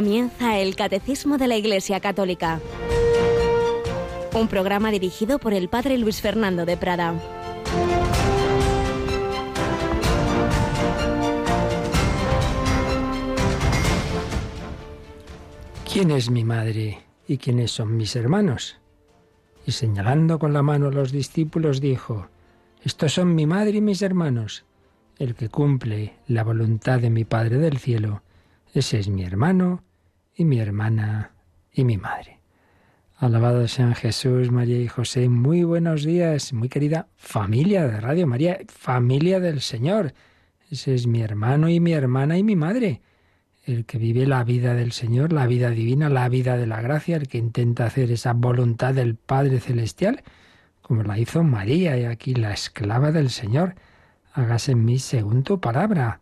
Comienza el Catecismo de la Iglesia Católica, un programa dirigido por el Padre Luis Fernando de Prada. ¿Quién es mi madre y quiénes son mis hermanos? Y señalando con la mano a los discípulos dijo, Estos son mi madre y mis hermanos. El que cumple la voluntad de mi Padre del cielo, ese es mi hermano y mi hermana y mi madre. Alabado sean Jesús, María y José. Muy buenos días, muy querida familia de Radio María, familia del Señor. Ese es mi hermano y mi hermana y mi madre el que vive la vida del Señor, la vida divina, la vida de la gracia, el que intenta hacer esa voluntad del Padre Celestial, como la hizo María y aquí la esclava del Señor. Hágase en mí según tu palabra.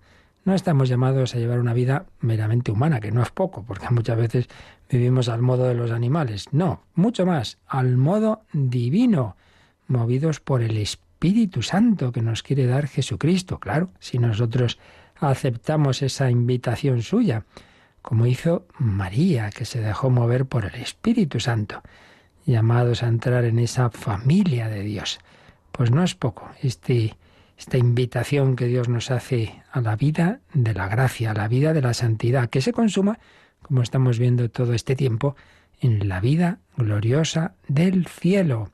No estamos llamados a llevar una vida meramente humana, que no es poco, porque muchas veces vivimos al modo de los animales. No, mucho más, al modo divino, movidos por el Espíritu Santo que nos quiere dar Jesucristo. Claro, si nosotros aceptamos esa invitación suya, como hizo María, que se dejó mover por el Espíritu Santo, llamados a entrar en esa familia de Dios. Pues no es poco este, esta invitación que Dios nos hace a la vida de la gracia, a la vida de la santidad, que se consuma, como estamos viendo todo este tiempo, en la vida gloriosa del cielo.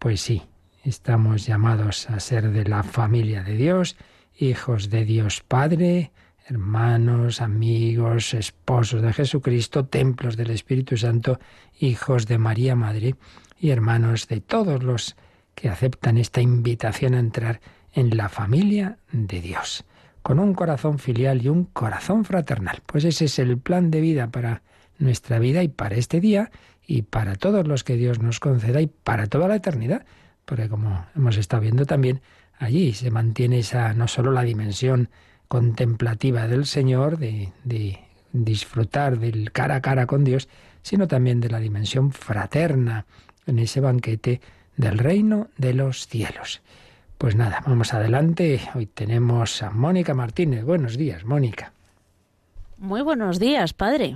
Pues sí, estamos llamados a ser de la familia de Dios, hijos de Dios Padre, hermanos, amigos, esposos de Jesucristo, templos del Espíritu Santo, hijos de María Madre y hermanos de todos los que aceptan esta invitación a entrar en la familia de Dios, con un corazón filial y un corazón fraternal. Pues ese es el plan de vida para nuestra vida y para este día y para todos los que Dios nos conceda y para toda la eternidad, porque como hemos estado viendo también, allí se mantiene esa no solo la dimensión contemplativa del Señor, de, de disfrutar del cara a cara con Dios, sino también de la dimensión fraterna en ese banquete del reino de los cielos. Pues nada, vamos adelante. Hoy tenemos a Mónica Martínez. Buenos días, Mónica. Muy buenos días, padre.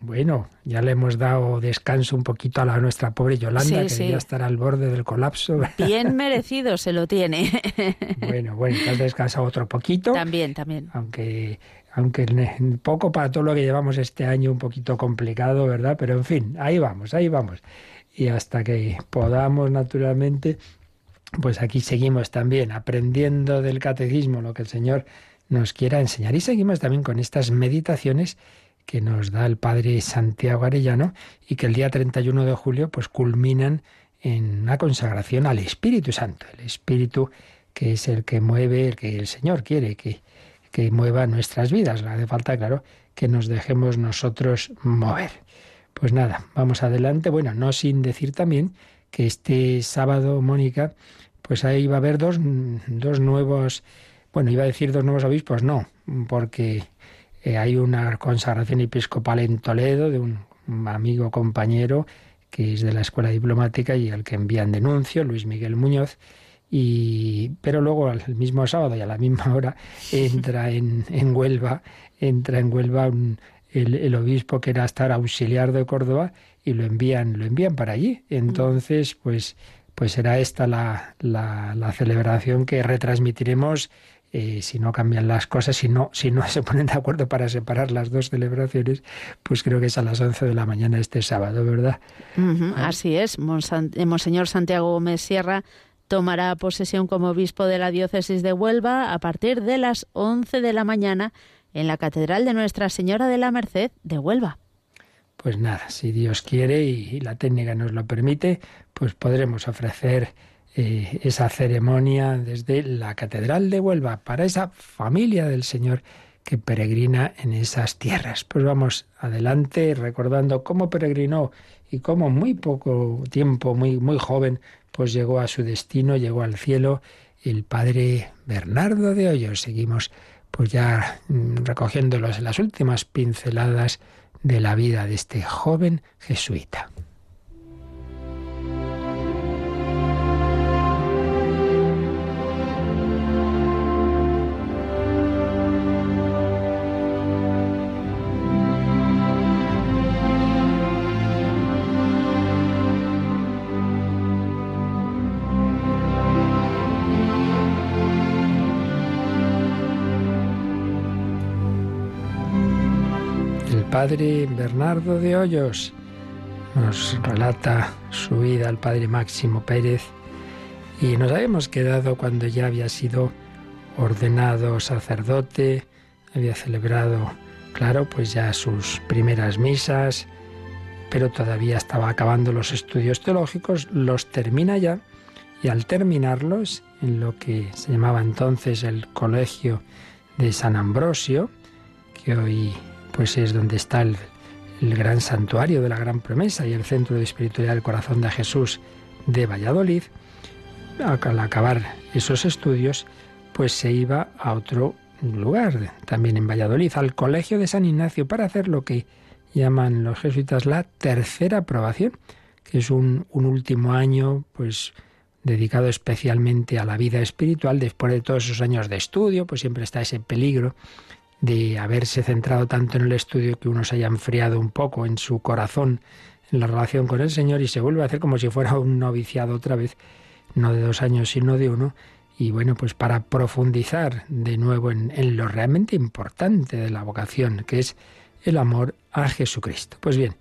Bueno, ya le hemos dado descanso un poquito a la nuestra pobre Yolanda, que ya estará al borde del colapso. Bien merecido se lo tiene. Bueno, bueno, has descansado otro poquito. También, también. Aunque, aunque poco para todo lo que llevamos este año, un poquito complicado, ¿verdad? Pero en fin, ahí vamos, ahí vamos. Y hasta que podamos, naturalmente, pues aquí seguimos también aprendiendo del catecismo, lo que el Señor nos quiera enseñar. Y seguimos también con estas meditaciones que nos da el padre Santiago Arellano y que el día 31 de julio pues culminan en una consagración al Espíritu Santo, el Espíritu que es el que mueve, el que el Señor quiere que, que mueva nuestras vidas. Hace falta, claro, que nos dejemos nosotros mover. Pues nada, vamos adelante. Bueno, no sin decir también que este sábado, Mónica, pues ahí va a haber dos, dos nuevos, bueno, iba a decir dos nuevos obispos, no, porque eh, hay una consagración episcopal en Toledo de un amigo compañero que es de la escuela diplomática y al que envían denuncio, Luis Miguel Muñoz. Y, pero luego el mismo sábado y a la misma hora entra en, en Huelva, entra en Huelva el, obispo que era estar auxiliar de Córdoba y lo envían, lo envían para allí. Entonces, pues, pues será esta la, la, la celebración que retransmitiremos eh, si no cambian las cosas, si no, si no se ponen de acuerdo para separar las dos celebraciones, pues creo que es a las 11 de la mañana este sábado, ¿verdad? Ah. Así es, eh, Monseñor Santiago Gómez Sierra tomará posesión como obispo de la diócesis de Huelva a partir de las 11 de la mañana en la Catedral de Nuestra Señora de la Merced de Huelva. Pues nada, si Dios quiere y la técnica nos lo permite, pues podremos ofrecer eh, esa ceremonia desde la Catedral de Huelva para esa familia del Señor que peregrina en esas tierras. Pues vamos adelante recordando cómo peregrinó y cómo muy poco tiempo, muy, muy joven, pues llegó a su destino, llegó al cielo el padre Bernardo de Hoyos. Seguimos pues ya mm, recogiéndolos en las últimas pinceladas de la vida de este joven jesuita. Padre Bernardo de Hoyos. Nos relata su vida el padre Máximo Pérez y nos habíamos quedado cuando ya había sido ordenado sacerdote, había celebrado, claro, pues ya sus primeras misas, pero todavía estaba acabando los estudios teológicos, los termina ya y al terminarlos, en lo que se llamaba entonces el Colegio de San Ambrosio, que hoy pues es donde está el, gran santuario de la Gran Promesa y el centro de espiritualidad del corazón de Jesús de Valladolid, al acabar esos estudios, pues se iba a otro lugar, también en Valladolid, al Colegio de San Ignacio, para hacer lo que llaman los jesuitas la tercera aprobación, que es un, un último año, pues dedicado especialmente a la vida espiritual, después de todos esos años de estudio, pues siempre está ese peligro de haberse centrado tanto en el estudio que uno se haya enfriado un poco en su corazón, en la relación con el Señor y se vuelve a hacer como si fuera un noviciado otra vez, no de dos años sino de uno. Y bueno, pues para profundizar de nuevo en, lo realmente importante de la vocación, que es el amor a Jesucristo. Pues bien,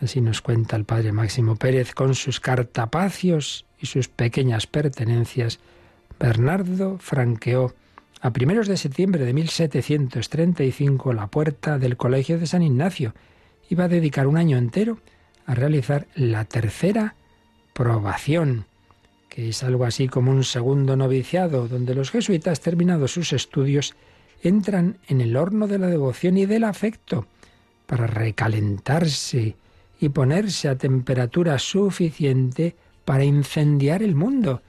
así nos cuenta el padre Máximo Pérez con sus cartapacios y sus pequeñas pertenencias, Bernardo franqueó a primeros de septiembre de 1735 la puerta del Colegio de San Ignacio. Iba a dedicar un año entero a realizar la tercera probación, que es algo así como un segundo noviciado, donde los jesuitas, terminados sus estudios, entran en el horno de la devoción y del afecto para recalentarse y ponerse a temperatura suficiente para incendiar el mundo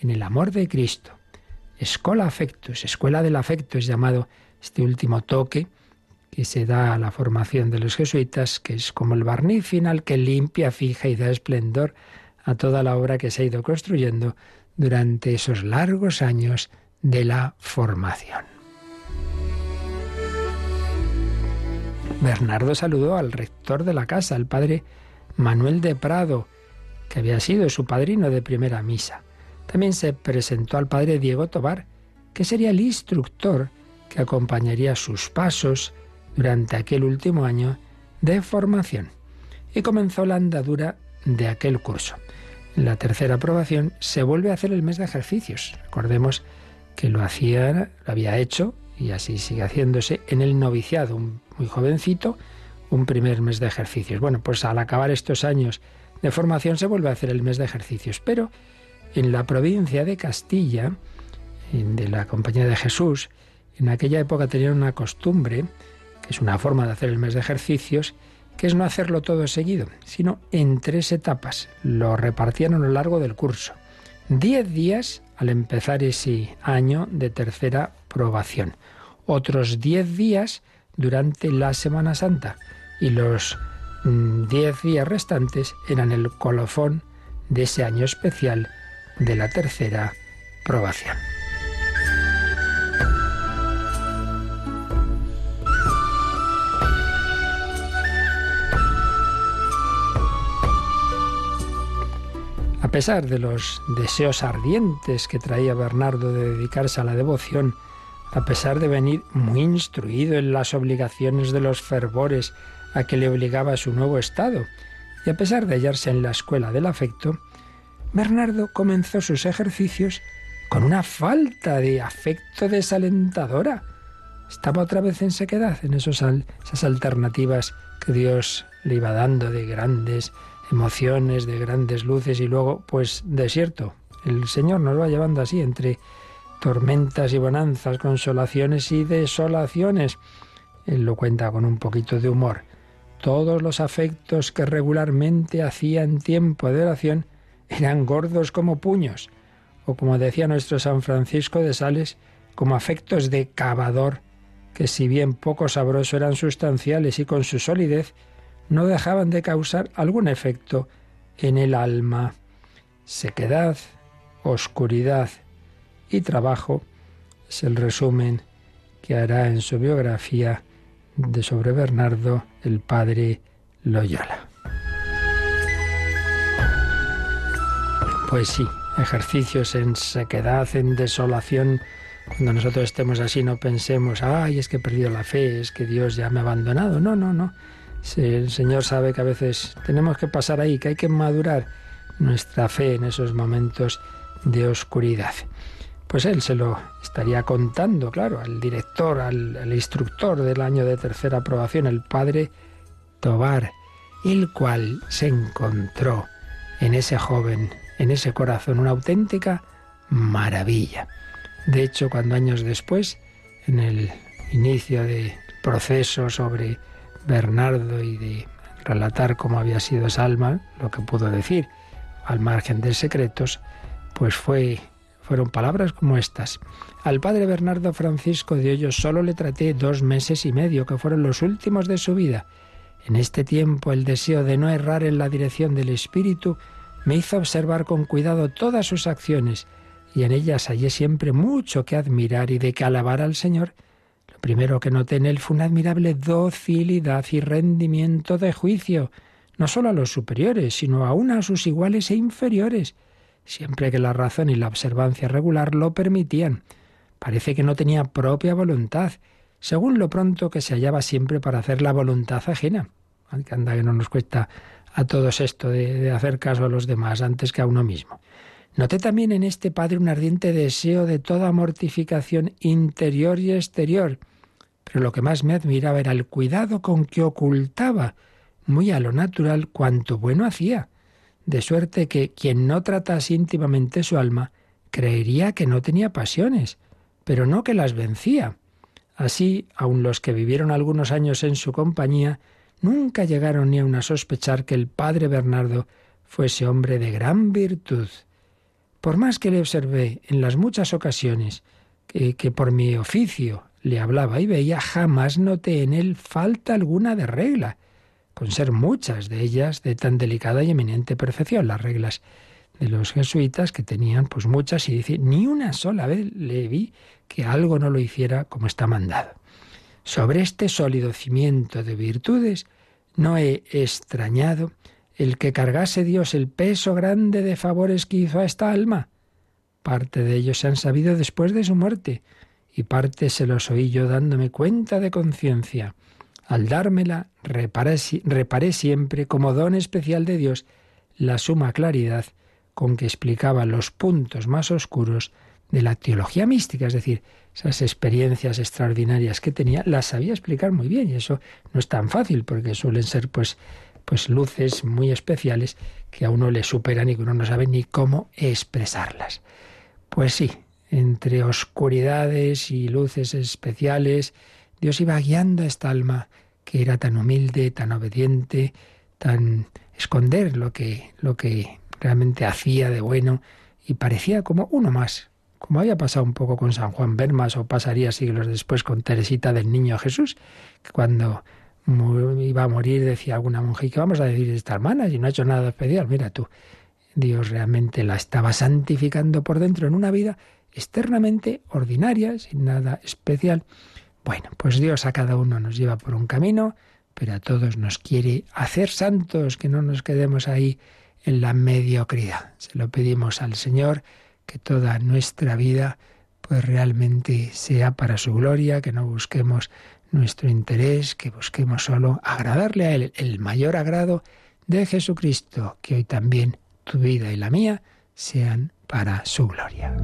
en el amor de Cristo. Escola Afectus, Escuela del Afecto es llamado este último toque que se da a la formación de los jesuitas, que es como el barniz final que limpia, fija y da esplendor a toda la obra que se ha ido construyendo durante esos largos años de la formación. Bernardo saludó al rector de la casa, el padre Manuel de Prado, que había sido su padrino de primera misa. También se presentó al padre Diego Tobar, que sería el instructor que acompañaría sus pasos durante aquel último año de formación. Y comenzó la andadura de aquel curso. En la tercera aprobación se vuelve a hacer el mes de ejercicios. Recordemos que lo hacía, lo había hecho y así sigue haciéndose en el noviciado, un muy jovencito, un primer mes de ejercicios. Bueno, pues al acabar estos años de formación se vuelve a hacer el mes de ejercicios. Pero en la provincia de Castilla, de la Compañía de Jesús, en aquella época tenían una costumbre, que es una forma de hacer el mes de ejercicios, que es no hacerlo todo seguido, sino en tres etapas. Lo repartían a lo largo del curso. Diez días al empezar ese año de tercera probación. Otros diez días durante la Semana Santa. Y los Mm, diez días restantes eran el colofón de ese año especial de la tercera probación. A pesar de los deseos ardientes que traía Bernardo de dedicarse a la devoción, a pesar de venir muy instruido en las obligaciones de los fervores a que le obligaba su nuevo estado. Y a pesar de hallarse en la escuela del afecto, Bernardo comenzó sus ejercicios con una falta de afecto desalentadora. Estaba otra vez en sequedad, en esas alternativas que Dios le iba dando de grandes emociones, de grandes luces y luego, pues, desierto. El Señor nos va llevando así entre tormentas y bonanzas, consolaciones y desolaciones. Él lo cuenta con un poquito de humor todos los afectos que regularmente hacía en tiempo de oración eran gordos como puños, o como decía nuestro San Francisco de Sales, como afectos de cavador, que si bien poco sabroso eran sustanciales y con su solidez, no dejaban de causar algún efecto en el alma. Sequedad, oscuridad y trabajo es el resumen que hará en su biografía de sobre Bernardo el padre Loyola. Pues sí, ejercicios en sequedad, en desolación, Cuando nosotros estemos así no pensemos, ay, es que he perdido la fe, es que Dios ya me ha abandonado. No, no, no. El Señor sabe que a veces tenemos que pasar ahí, que hay que madurar nuestra fe en esos momentos de oscuridad. Pues él se lo estaría contando, claro, al director, al, instructor del año de tercera aprobación, el padre Tobar, el cual se encontró en ese joven, en ese corazón, una auténtica maravilla. De hecho, cuando años después, en el inicio del proceso sobre Bernardo y de relatar cómo había sido esa alma, lo que pudo decir, al margen de secretos, pues fue fueron palabras como estas. Al padre Bernardo Francisco de Hoyos solo le traté dos meses y medio, que fueron los últimos de su vida. En este tiempo el deseo de no errar en la dirección del Espíritu me hizo observar con cuidado todas sus acciones, y en ellas hallé siempre mucho que admirar y de que alabar al Señor. Lo primero que noté en él fue una admirable docilidad y rendimiento de juicio, no solo a los superiores, sino aún a sus iguales e inferiores siempre que la razón y la observancia regular lo permitían. Parece que no tenía propia voluntad, según lo pronto que se hallaba siempre para hacer la voluntad ajena. Que anda que no nos cuesta a todos esto de, de hacer caso a los demás antes que a uno mismo. Noté también en este padre un ardiente deseo de toda mortificación interior y exterior, pero lo que más me admiraba era el cuidado con que ocultaba, muy a lo natural, cuanto bueno hacía de suerte que quien no tratase íntimamente su alma creería que no tenía pasiones, pero no que las vencía. Así, aun los que vivieron algunos años en su compañía, nunca llegaron ni aun a sospechar que el padre Bernardo fuese hombre de gran virtud. Por más que le observé en las muchas ocasiones que, que por mi oficio le hablaba y veía, jamás noté en él falta alguna de regla, con ser muchas de ellas de tan delicada y eminente perfección. Las reglas de los jesuitas que tenían pues muchas y dice, ni una sola vez le vi que algo no lo hiciera como está mandado. Sobre este sólido cimiento de virtudes no he extrañado el que cargase Dios el peso grande de favores que hizo a esta alma. Parte de ellos se han sabido después de su muerte, y parte se los oí yo dándome cuenta de conciencia. Al dármela, reparé, siempre, como don especial de Dios, la suma claridad con que explicaba los puntos más oscuros de la teología mística, es decir, esas experiencias extraordinarias que tenía, las sabía explicar muy bien, y eso no es tan fácil, porque suelen ser pues, pues luces muy especiales que a uno le superan y que uno no sabe ni cómo expresarlas. Pues sí, entre oscuridades y luces especiales, Dios iba guiando a esta alma que era tan humilde, tan obediente, tan esconder lo que, lo que realmente hacía de bueno y parecía como uno más, como había pasado un poco con San Juan Bermas o pasaría siglos después con Teresita del Niño Jesús, que cuando iba a morir decía alguna monja, ¿y qué vamos a decir de esta hermana si no ha hecho nada especial? Mira tú, Dios realmente la estaba santificando por dentro en una vida externamente ordinaria, sin nada especial. Bueno, pues Dios a cada uno nos lleva por un camino, pero a todos nos quiere hacer santos, que no nos quedemos ahí en la mediocridad. Se lo pedimos al Señor, que toda nuestra vida pues realmente sea para su gloria, que no busquemos nuestro interés, que busquemos solo agradarle a Él, el mayor agrado de Jesucristo, que hoy también tu vida y la mía sean para su gloria.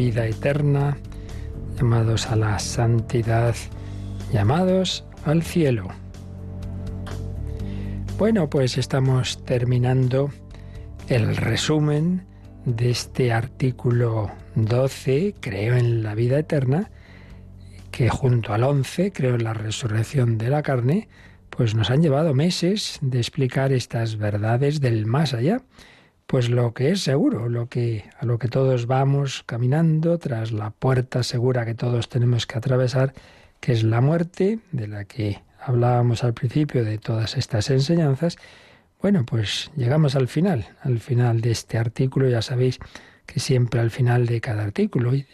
Vida eterna, llamados a la santidad, llamados al cielo. Bueno, pues estamos terminando el resumen de este artículo 12, creo en la vida eterna, que junto al 11, creo en la resurrección de la carne, pues nos han llevado meses de explicar estas verdades del más allá. Pues lo que es seguro, lo que a lo que todos vamos caminando tras la puerta segura que todos tenemos que atravesar, que es la muerte, de la que hablábamos al principio de todas estas enseñanzas, bueno, pues llegamos al final, al final de este artículo, ya sabéis que siempre al final de cada artículo y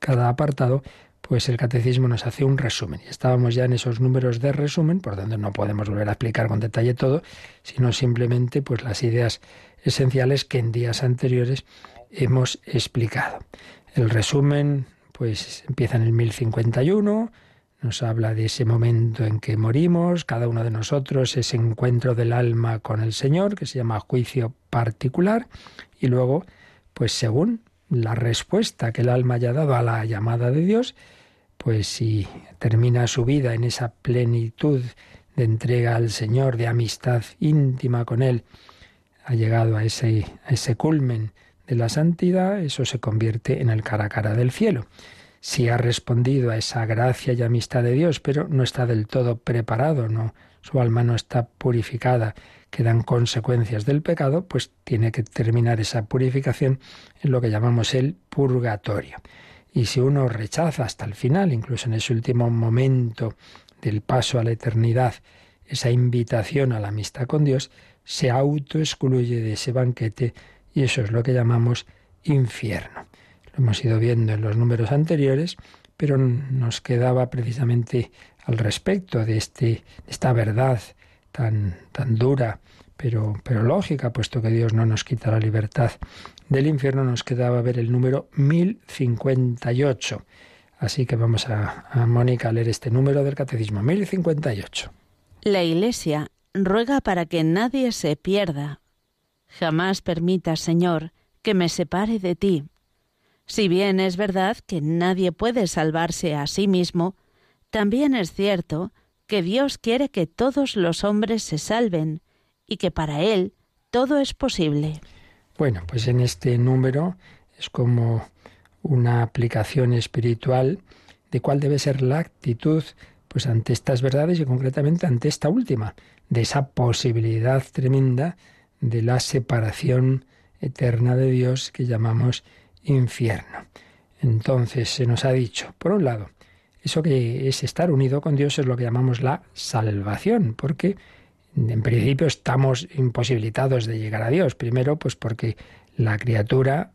cada apartado pues el catecismo nos hace un resumen. Estábamos ya en esos números de resumen, por donde no podemos volver a explicar con detalle todo, sino simplemente pues las ideas esenciales que en días anteriores hemos explicado. El resumen pues empieza en el 1051, nos habla de ese momento en que morimos, cada uno de nosotros, ese encuentro del alma con el Señor, que se llama juicio particular, y luego, pues según la respuesta que el alma haya dado a la llamada de Dios, pues si termina su vida en esa plenitud de entrega al Señor, de amistad íntima con Él, ha llegado a ese, a ese culmen de la santidad, eso se convierte en el cara a cara del cielo. Si ha respondido a esa gracia y amistad de Dios, pero no está del todo preparado, no, su alma no está purificada, quedan consecuencias del pecado, pues tiene que terminar esa purificación en lo que llamamos el purgatorio. Y si uno rechaza hasta el final, incluso en ese último momento del paso a la eternidad, esa invitación a la amistad con Dios, se autoexcluye de ese banquete y eso es lo que llamamos infierno. Lo hemos ido viendo en los números anteriores, pero nos quedaba precisamente al respecto de, este, esta verdad tan, tan dura, pero, pero lógica, puesto que Dios no nos quita la libertad del infierno, nos quedaba ver el número 1058. Así que vamos a, a Mónica a leer este número del Catecismo, 1058. La Iglesia ruega para que nadie se pierda. Jamás permitas, Señor, que me separe de ti. Si bien es verdad que nadie puede salvarse a sí mismo, también es cierto que Dios quiere que todos los hombres se salven y que para Él todo es posible. Bueno, pues en este número es como una aplicación espiritual de cuál debe ser la actitud pues ante estas verdades y concretamente ante esta última, de esa posibilidad tremenda de la separación eterna de Dios que llamamos infierno. Entonces se nos ha dicho, por un lado, eso que es estar unido con Dios es lo que llamamos la salvación, porque en principio estamos imposibilitados de llegar a Dios. Primero, pues porque la criatura,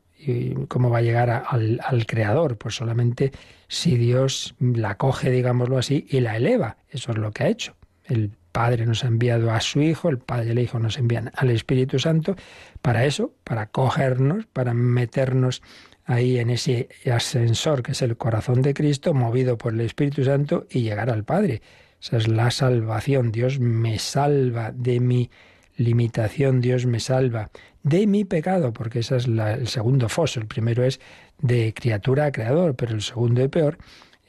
¿cómo va a llegar al, al, Creador? Pues solamente si Dios la coge, digámoslo así, y la eleva. Eso es lo que ha hecho. El Padre nos ha enviado a su Hijo, el Padre y el Hijo nos envían al Espíritu Santo para eso, para cogernos, para meternos ahí en ese ascensor que es el corazón de Cristo, movido por el Espíritu Santo y llegar al Padre. Esa es la salvación. Dios me salva de mi limitación, Dios me salva de mi pecado, porque ese es el segundo foso. El primero es de criatura a creador, pero el segundo y peor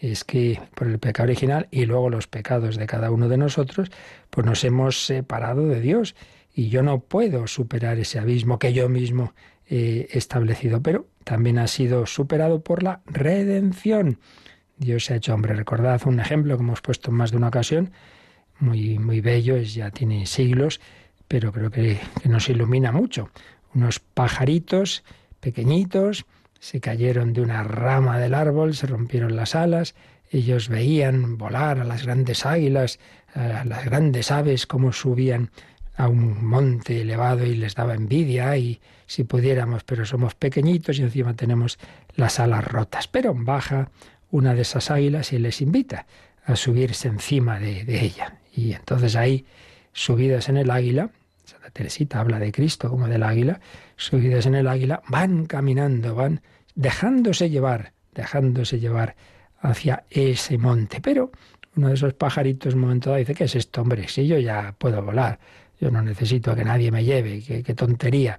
es que por el pecado original y luego los pecados de cada uno de nosotros, pues nos hemos separado de Dios y yo no puedo superar ese abismo que yo mismo he establecido, pero también ha sido superado por la redención. Dios se ha hecho hombre. Recordad un ejemplo que hemos puesto en más de una ocasión, muy, muy bello, es, ya tiene siglos, pero creo que, que nos ilumina mucho. Unos pajaritos pequeñitos se cayeron de una rama del árbol, se rompieron las alas, ellos veían volar a las grandes águilas, a las grandes aves, como subían a un monte elevado y les daba envidia y si pudiéramos, pero somos pequeñitos y encima tenemos las alas rotas. Pero baja una de esas águilas y les invita a subirse encima de, de ella. Y entonces ahí, subidas en el águila, Teresita habla de Cristo como del águila, subidas en el águila, van caminando, van dejándose llevar, dejándose llevar hacia ese monte. Pero uno de esos pajaritos un momento dado dice, ¿qué es esto, hombre? Si yo ya puedo volar, yo no necesito que nadie me lleve, qué, tontería.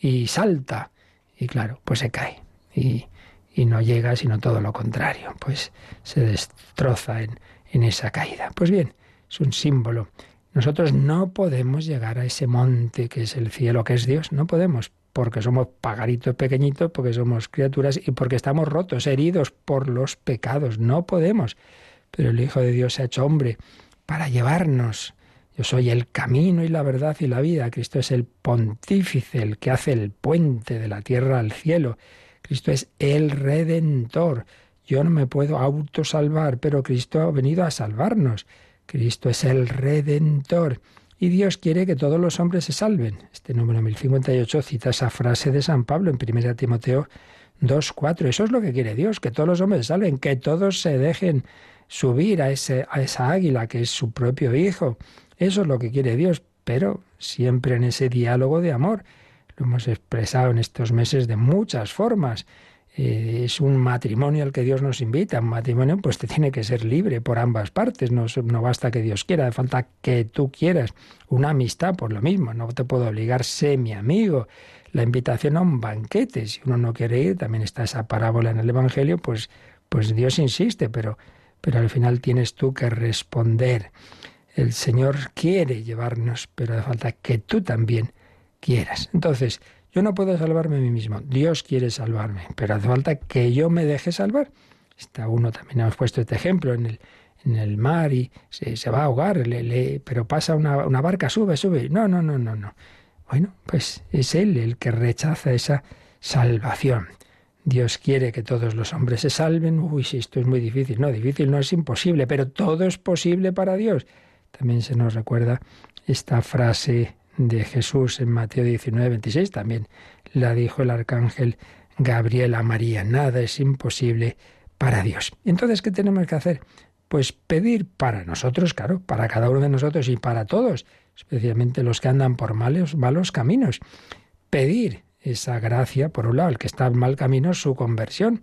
Y salta, y claro, pues se cae. Y, no llega, sino todo lo contrario, pues se destroza en esa caída. Pues bien, es un símbolo. Nosotros no podemos llegar a ese monte que es el cielo, que es Dios, no podemos, porque somos pagaritos pequeñitos, porque somos criaturas y porque estamos rotos, heridos por los pecados. No podemos. Pero el Hijo de Dios se ha hecho hombre para llevarnos. Yo soy el camino y la verdad y la vida. Cristo es el pontífice, el que hace el puente de la tierra al cielo. Cristo es el redentor. Yo no me puedo autosalvar, pero Cristo ha venido a salvarnos. Cristo es el redentor. Y Dios quiere que todos los hombres se salven. Este número 1058 cita esa frase de San Pablo en 1 Timoteo 2.4. Eso es lo que quiere Dios, que todos los hombres se salven, que todos se dejen subir a, ese, a esa águila que es su propio Hijo. Eso es lo que quiere Dios, pero siempre en ese diálogo de amor. Lo hemos expresado en estos meses de muchas formas. Eh, es un matrimonio al que Dios nos invita. Un matrimonio pues te tiene que ser libre por ambas partes. No, no basta que Dios quiera, falta que tú quieras. Una amistad por lo mismo. No te puedo obligar, sé mi amigo. La invitación a un banquete. Si uno no quiere ir, también está esa parábola en el Evangelio, pues, pues Dios insiste, pero, pero al final tienes tú que responder. El Señor quiere llevarnos, pero hace falta que tú también quieras. Entonces, yo no puedo salvarme a mí mismo. Dios quiere salvarme, pero hace falta que yo me deje salvar. Está uno, también hemos puesto este ejemplo en el, en el mar y se, va a ahogar, pero pasa una, una, barca, sube, sube. No, no, no, no, no. Bueno, pues es Él el que rechaza esa salvación. Dios quiere que todos los hombres se salven. Uy, si esto es muy difícil. No, difícil no es imposible, pero todo es posible para Dios. También se nos recuerda esta frase de Jesús en Mateo 19, 26, también la dijo el arcángel Gabriel a María, nada es imposible para Dios. Entonces, ¿qué tenemos que hacer? Pues pedir para nosotros, claro, para cada uno de nosotros y para todos, especialmente los que andan por malos, malos caminos. Pedir esa gracia, por un lado, el que está en mal camino, su conversión,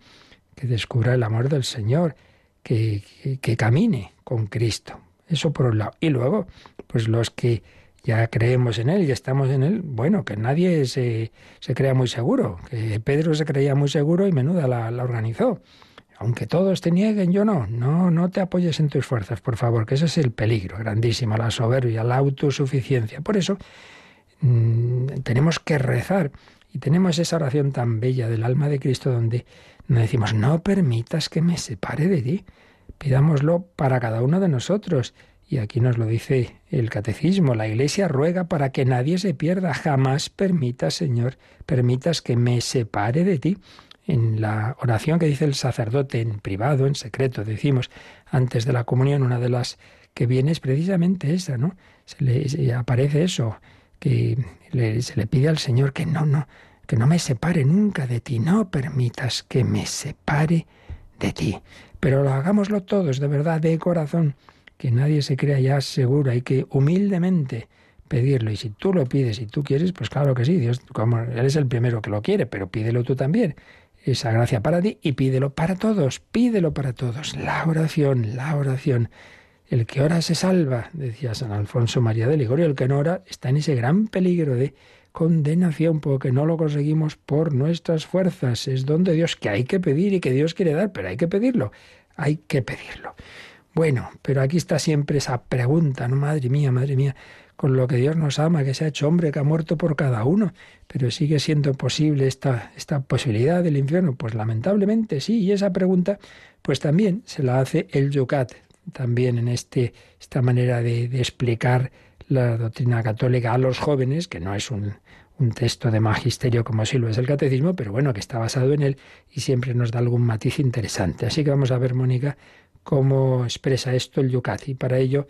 que descubra el amor del Señor, que, que, que camine con Cristo. Eso por un lado. Y luego, pues los que ya creemos en Él y estamos en Él, bueno, que nadie se, se crea muy seguro, que Pedro se creía muy seguro y menuda la, organizó. Aunque todos te nieguen, yo no. No, no te apoyes en tus fuerzas, por favor, que ese es el peligro grandísimo, la soberbia, la autosuficiencia. Por eso mmm, tenemos que rezar y tenemos esa oración tan bella del alma de Cristo donde nos decimos, no permitas que me separe de ti. Pidámoslo para cada uno de nosotros y aquí nos lo dice el catecismo, la Iglesia ruega para que nadie se pierda, jamás permitas, Señor, permitas que me separe de ti. En la oración que dice el sacerdote en privado, en secreto, decimos antes de la comunión, una de las que viene es precisamente esa, ¿no? Se le aparece eso, que se le pide al Señor que no, no, que no me separe nunca de ti, no permitas que me separe de ti. Pero hagámoslo todos, de verdad, de corazón que nadie se crea ya seguro, hay que humildemente pedirlo. Y si tú lo pides y tú quieres, pues claro que sí, Dios, como Él es el primero que lo quiere, pero pídelo tú también. Esa gracia para ti y pídelo para todos, pídelo para todos. La oración, la oración. El que ora se salva, decía San Alfonso María de Ligorio, el que no ora está en ese gran peligro de condenación porque no lo conseguimos por nuestras fuerzas. Es donde Dios que hay que pedir y que Dios quiere dar, pero hay que pedirlo, hay que pedirlo. Bueno, pero aquí está siempre esa pregunta, ¿no? Madre mía, madre mía, con lo que Dios nos ama, que se ha hecho hombre, que ha muerto por cada uno, pero sigue siendo posible esta, esta posibilidad del infierno. Pues lamentablemente sí, y esa pregunta pues también se la hace el Yucat, también en este, esta manera de, de explicar la doctrina católica a los jóvenes, que no es un, un texto de magisterio como sí lo es el catecismo, pero bueno, que está basado en él y siempre nos da algún matiz interesante. Así que vamos a ver, Mónica, cómo expresa esto el Yucat. Y para ello,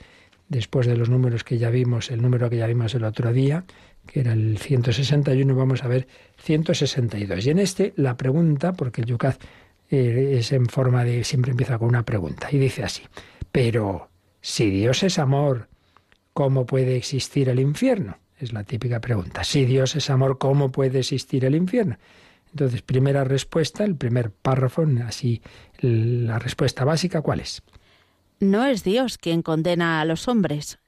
después de los números que ya vimos, el número que ya vimos el otro día, que era el 161, vamos a ver 162. Y en este la pregunta, porque el Yucat eh, es en forma de, siempre empieza con una pregunta, y dice así, pero si Dios es amor, ¿cómo puede existir el infierno? Es la típica pregunta. Si Dios es amor, ¿cómo puede existir el infierno? Entonces, primera respuesta, el primer párrafo, así la respuesta básica, ¿cuál es? No es Dios quien condena a los hombres,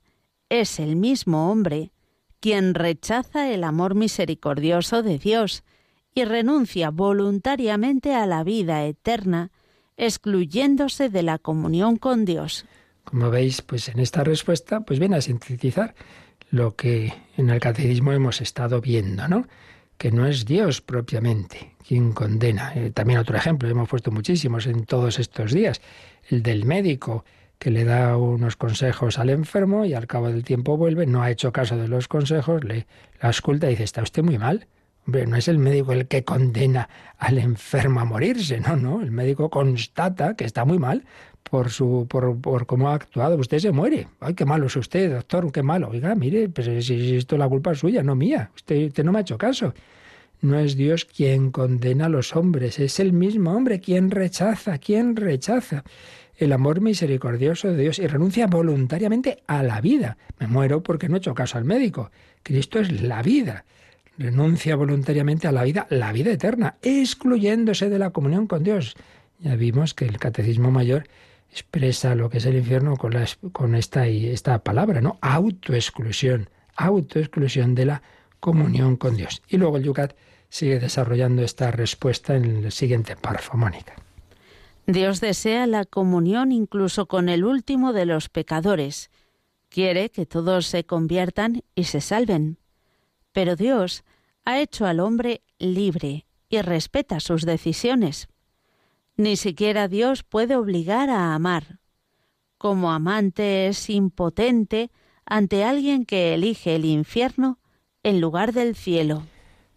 es el mismo hombre quien rechaza el amor misericordioso de Dios y renuncia voluntariamente a la vida eterna, excluyéndose de la comunión con Dios. Como veis, pues en esta respuesta, pues viene a sintetizar lo que en el catecismo hemos estado viendo, ¿no? que no es Dios propiamente quien condena. Eh, también otro ejemplo, hemos puesto muchísimos en todos estos días, el del médico que le da unos consejos al enfermo y al cabo del tiempo vuelve, no ha hecho caso de los consejos, le la esculta y dice, está usted muy mal. No es el médico el que condena al enfermo a morirse, no, no, el médico constata que está muy mal por su por, por cómo ha actuado. Usted se muere. Ay, qué malo es usted, doctor, qué malo. Oiga, mire, pues si, esto es la culpa suya, no mía. Usted, usted no me ha hecho caso. No es Dios quien condena a los hombres, es el mismo hombre quien rechaza, quien rechaza el amor misericordioso de Dios y renuncia voluntariamente a la vida. Me muero porque no he hecho caso al médico. Cristo es la vida. Renuncia voluntariamente a la vida, la vida eterna, excluyéndose de la comunión con Dios. Ya vimos que el Catecismo Mayor expresa lo que es el infierno con, esta, esta palabra, ¿no? Autoexclusión, autoexclusión de la comunión con Dios. Y luego el Yucat sigue desarrollando esta respuesta en el siguiente párrafo, Mónica. Dios desea la comunión incluso con el último de los pecadores. Quiere que todos se conviertan y se salven. Pero Dios ha hecho al hombre libre y respeta sus decisiones. Ni siquiera Dios puede obligar a amar. Como amante es impotente ante alguien que elige el infierno en lugar del cielo.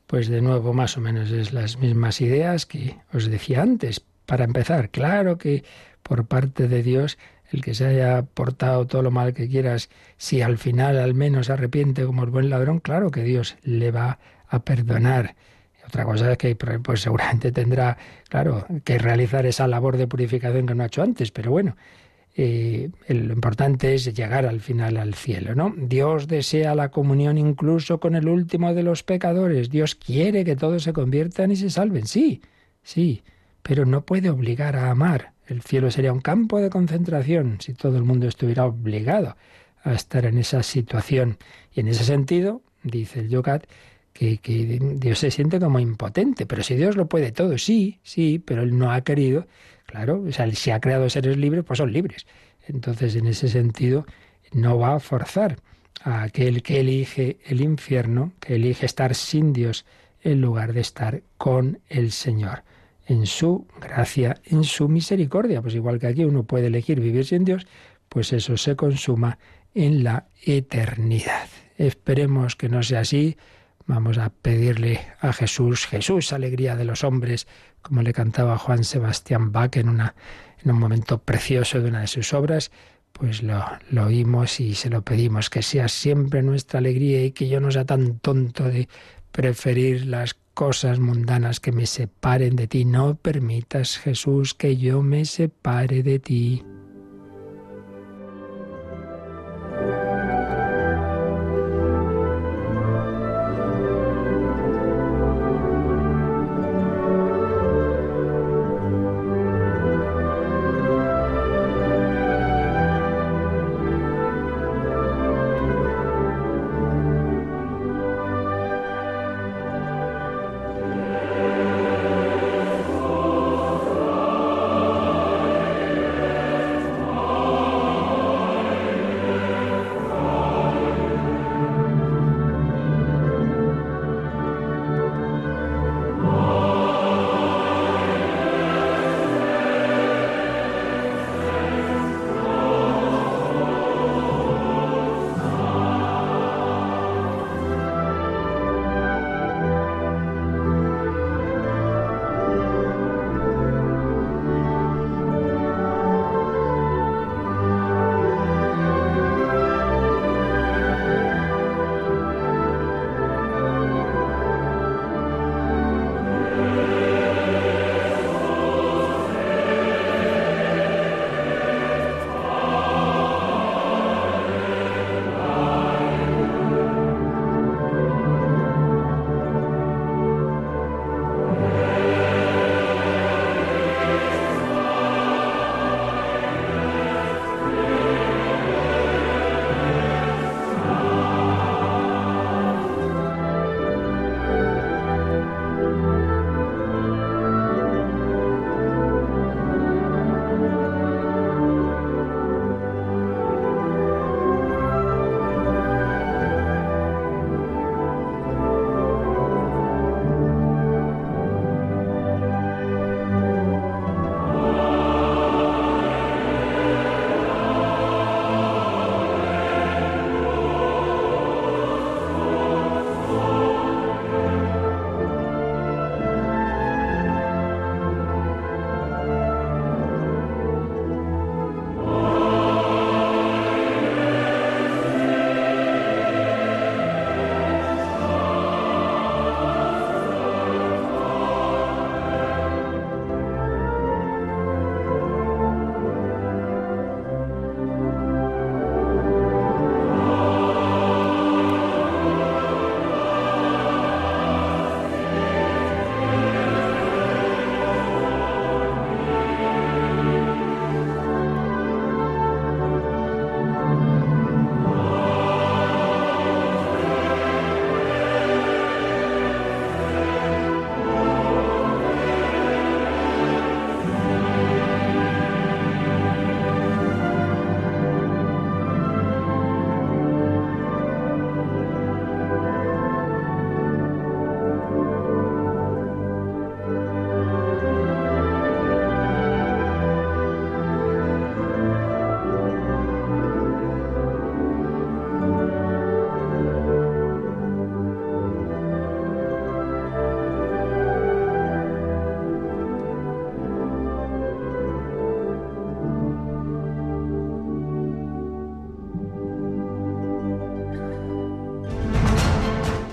Pues de nuevo, más o menos es las mismas ideas que os decía antes, para empezar, claro que por parte de Dios, el que se haya portado todo lo mal que quieras, si al final al menos arrepiente como el buen ladrón, claro que Dios le va a perdonar. Otra cosa es que pues seguramente tendrá, claro, que realizar esa labor de purificación que no ha hecho antes, pero bueno, eh, lo importante es llegar al final al cielo, ¿no? Dios desea la comunión incluso con el último de los pecadores. Dios quiere que todos se conviertan y se salven. Sí, sí, pero no puede obligar a amar. El cielo sería un campo de concentración si todo el mundo estuviera obligado a estar en esa situación. Y en ese sentido, dice el Yogat, que, Dios se siente como impotente. Pero si Dios lo puede todo, sí, sí, pero Él no ha querido. Claro, o sea, si ha creado seres libres, pues son libres. Entonces, en ese sentido, no va a forzar a aquel que elige el infierno, que elige estar sin Dios en lugar de estar con el Señor en su gracia, en su misericordia. Pues igual que aquí uno puede elegir vivir sin Dios, pues eso se consuma en la eternidad. Esperemos que no sea así. Vamos a pedirle a Jesús, Jesús, alegría de los hombres, como le cantaba Juan Sebastián Bach en, en un momento precioso de una de sus obras, pues lo, lo oímos y se lo pedimos, que sea siempre nuestra alegría y que yo no sea tan tonto de preferir las cosas mundanas que me separen de ti. No permitas, Jesús, que yo me separe de ti.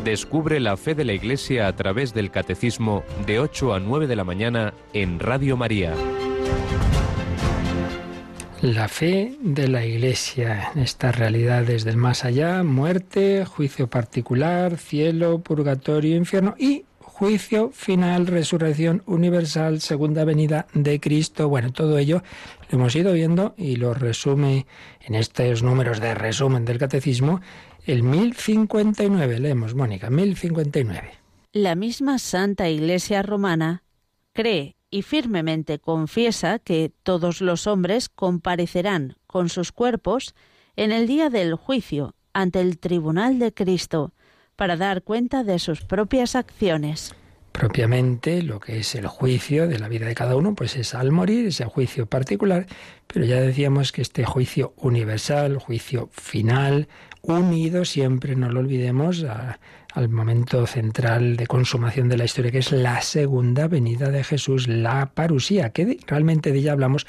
Descubre la fe de la Iglesia a través del Catecismo de 8 a 9 de la mañana en Radio María. La fe de la Iglesia estas realidades del más allá, muerte, juicio particular, cielo, purgatorio, infierno y juicio final, resurrección universal, segunda venida de Cristo. Bueno, todo ello lo hemos ido viendo y lo resume en estos números de resumen del catecismo el 1059. Leemos, Mónica, 1059. La misma Santa Iglesia Romana cree y firmemente confiesa que todos los hombres comparecerán con sus cuerpos en el día del juicio ante el tribunal de Cristo para dar cuenta de sus propias acciones. Propiamente lo que es el juicio de la vida de cada uno, pues es al morir, ese juicio particular, pero ya decíamos que este juicio universal, juicio final, unido siempre, no lo olvidemos, al momento central de consumación de la historia, que es la segunda venida de Jesús, la parusía, que realmente de ella hablamos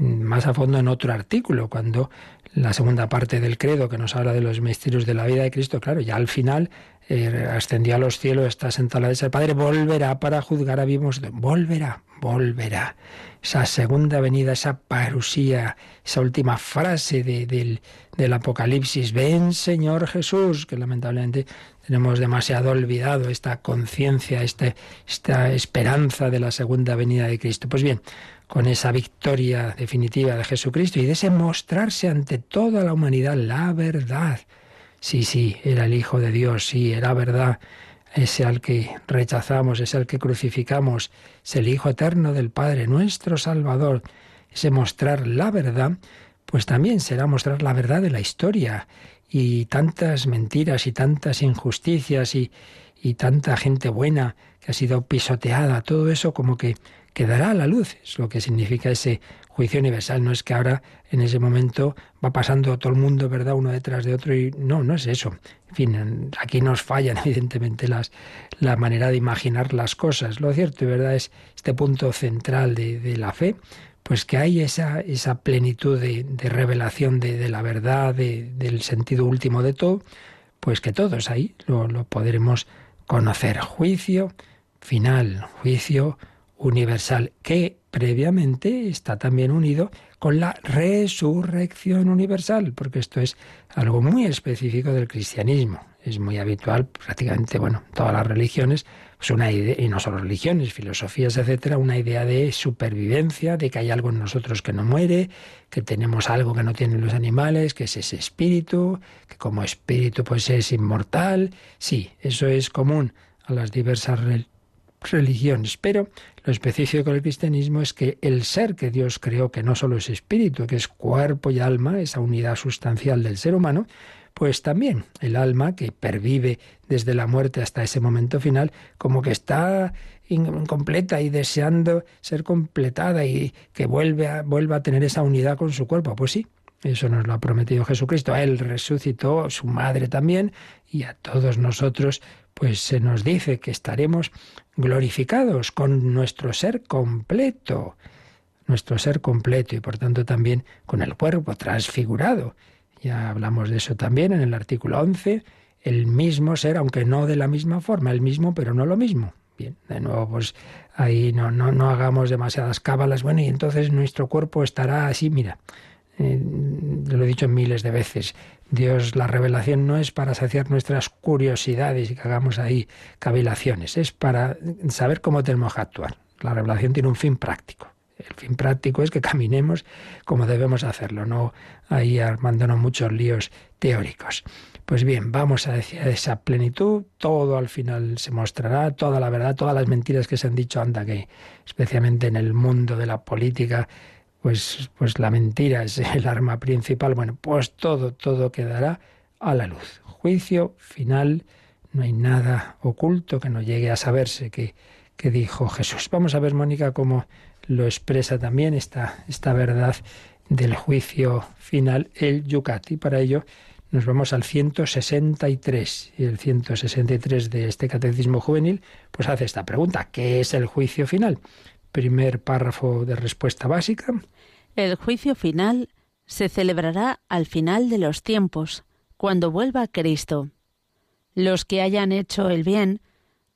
más a fondo en otro artículo, cuando la segunda parte del credo que nos habla de los misterios de la vida de Cristo, claro, ya al final eh, ascendió a los cielos, está sentado a la derecha Padre, volverá para juzgar a vivos, volverá, volverá. Esa segunda venida, esa parusía, esa última frase del, del Apocalipsis, ven Señor Jesús, que lamentablemente tenemos demasiado olvidado esta conciencia, este, esta esperanza de la segunda venida de Cristo. Pues bien, con esa victoria definitiva de Jesucristo y de ese mostrarse ante toda la humanidad la verdad. Sí, sí, era el Hijo de Dios, sí, era verdad, ese al que rechazamos, ese al que crucificamos, es el Hijo eterno del Padre, nuestro Salvador. Ese mostrar la verdad, pues también será mostrar la verdad de la historia. Y tantas mentiras y tantas injusticias y, y tanta gente buena que ha sido pisoteada, todo eso como que quedará a la luz, es lo que significa ese juicio universal. No es que ahora en ese momento va pasando todo el mundo, ¿verdad?, uno detrás de otro y no, no es eso. En fin, aquí nos fallan evidentemente las, la manera de imaginar las cosas. Lo cierto y verdad es este punto central de, la fe, pues que hay esa, esa plenitud de, revelación de, la verdad, del sentido último de todo, pues que todos ahí lo, lo podremos conocer. Juicio final, juicio universal, que previamente está también unido con la resurrección universal, porque esto es algo muy específico del cristianismo. Es muy habitual, prácticamente, bueno, todas las religiones, pues una idea, y no solo religiones, filosofías, etcétera, una idea de supervivencia, de que hay algo en nosotros que no muere, que tenemos algo que no tienen los animales, que es ese espíritu, que como espíritu pues es inmortal. Sí, eso es común a las diversas religiones, pero lo específico del cristianismo es que el ser que Dios creó, que no solo es espíritu, que es cuerpo y alma, esa unidad sustancial del ser humano, pues también el alma que pervive desde la muerte hasta ese momento final, como que está incompleta y deseando ser completada y que vuelva a tener esa unidad con su cuerpo. Pues sí, eso nos lo ha prometido Jesucristo. A él resucitó, su madre también, y a todos nosotros, pues se nos dice que estaremos glorificados con nuestro ser completo, nuestro ser completo y por tanto también con el cuerpo transfigurado. Ya hablamos de eso también en el artículo 11, el mismo ser, aunque no de la misma forma, el mismo pero no lo mismo. Bien, de nuevo, pues ahí no, no, no hagamos demasiadas cábalas. Bueno, y entonces nuestro cuerpo estará así, mira, eh, lo he dicho miles de veces, Dios, la revelación no es para saciar nuestras curiosidades y que hagamos ahí cavilaciones, es para saber cómo tenemos que actuar. La revelación tiene un fin práctico. El fin práctico es que caminemos como debemos hacerlo, no ahí armándonos muchos líos teóricos. Pues bien, vamos a decir esa plenitud, todo al final se mostrará, toda la verdad, todas las mentiras que se han dicho, anda que especialmente en el mundo de la política pues, pues la mentira es el arma principal. Bueno, pues todo, todo quedará a la luz. Juicio final, no hay nada oculto que no llegue a saberse que, que dijo Jesús. Vamos a ver, Mónica, cómo lo expresa también esta, esta verdad del juicio final el Yucat. para ello nos vamos al 163. Y el 163 de este catecismo juvenil pues hace esta pregunta. ¿Qué es el juicio final? Primer párrafo de respuesta básica. El juicio final se celebrará al final de los tiempos, cuando vuelva Cristo. Los que hayan hecho el bien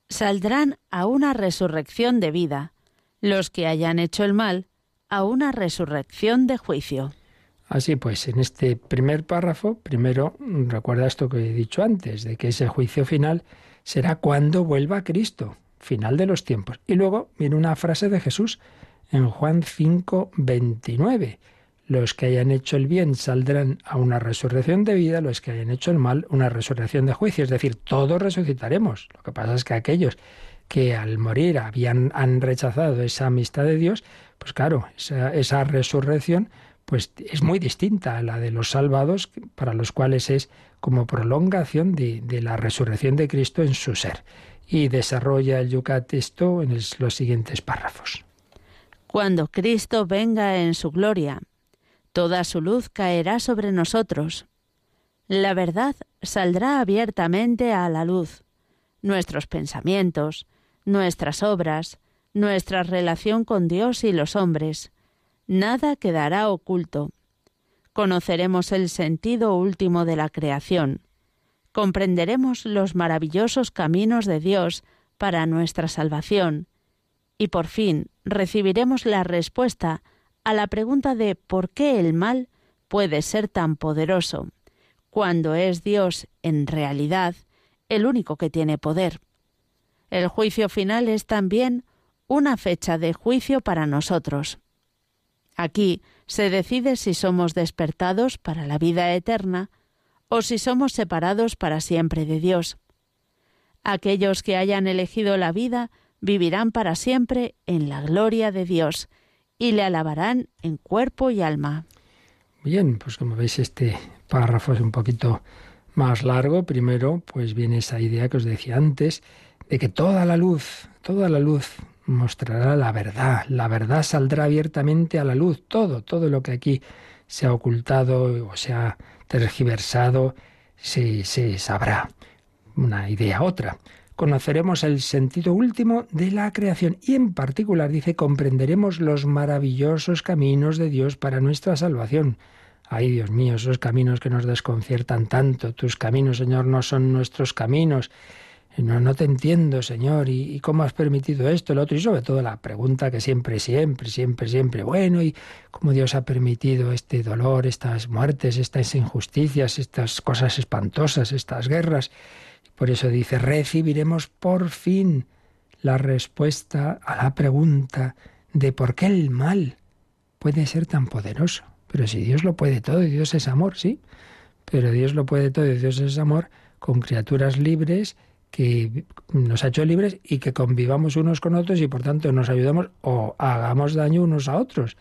saldrán a una resurrección de vida, los que hayan hecho el mal a una resurrección de juicio. Así pues, en este primer párrafo, primero recuerda esto que he dicho antes, de que ese juicio final será cuando vuelva Cristo, final de los tiempos. Y luego viene una frase de Jesús en Juan 5, 29. Los que hayan hecho el bien saldrán a una resurrección de vida, los que hayan hecho el mal, una resurrección de juicio. Es decir, todos resucitaremos. Lo que pasa es que aquellos que al morir habían, han rechazado esa amistad de Dios, pues claro, esa, esa resurrección pues es muy distinta a la de los salvados, para los cuales es como prolongación de, la resurrección de Cristo en su ser. Y desarrolla el Yucat esto en los siguientes párrafos. Cuando Cristo venga en su gloria, toda su luz caerá sobre nosotros. La verdad saldrá abiertamente a la luz. Nuestros pensamientos, nuestras obras, nuestra relación con Dios y los hombres, nada quedará oculto. Conoceremos el sentido último de la creación. Comprenderemos los maravillosos caminos de Dios para nuestra salvación. Y por fin recibiremos la respuesta a la pregunta de por qué el mal puede ser tan poderoso, cuando es Dios, en realidad, el único que tiene poder. El juicio final es también una fecha de juicio para nosotros. Aquí se decide si somos despertados para la vida eterna o si somos separados para siempre de Dios. Aquellos que hayan elegido la vida vivirán para siempre en la gloria de Dios y le alabarán en cuerpo y alma. Bien, pues como veis este párrafo es un poquito más largo. Primero, pues viene esa idea que os decía antes, de que toda la luz, toda la luz mostrará la verdad. La verdad saldrá abiertamente a la luz. Todo, todo lo que aquí se ha ocultado o se ha tergiversado, se, se sabrá. Una idea, otra. Conoceremos el sentido último de la creación y en particular, dice, comprenderemos los maravillosos caminos de Dios para nuestra salvación. Ay, Dios mío, esos caminos que nos desconciertan tanto. Tus caminos, Señor, no son nuestros caminos. No, no te entiendo, Señor, ¿y, cómo has permitido esto, el otro? Y sobre todo la pregunta que siempre, siempre, siempre, siempre, bueno, ¿y cómo Dios ha permitido este dolor, estas muertes, estas injusticias, estas cosas espantosas, estas guerras? Por eso dice, recibiremos por fin la respuesta a la pregunta de por qué el mal puede ser tan poderoso. Pero si Dios lo puede todo y Dios es amor, sí, pero Dios lo puede todo y Dios es amor con criaturas libres que nos ha hecho libres y que convivamos unos con otros y por tanto nos ayudamos o hagamos daño unos a otros.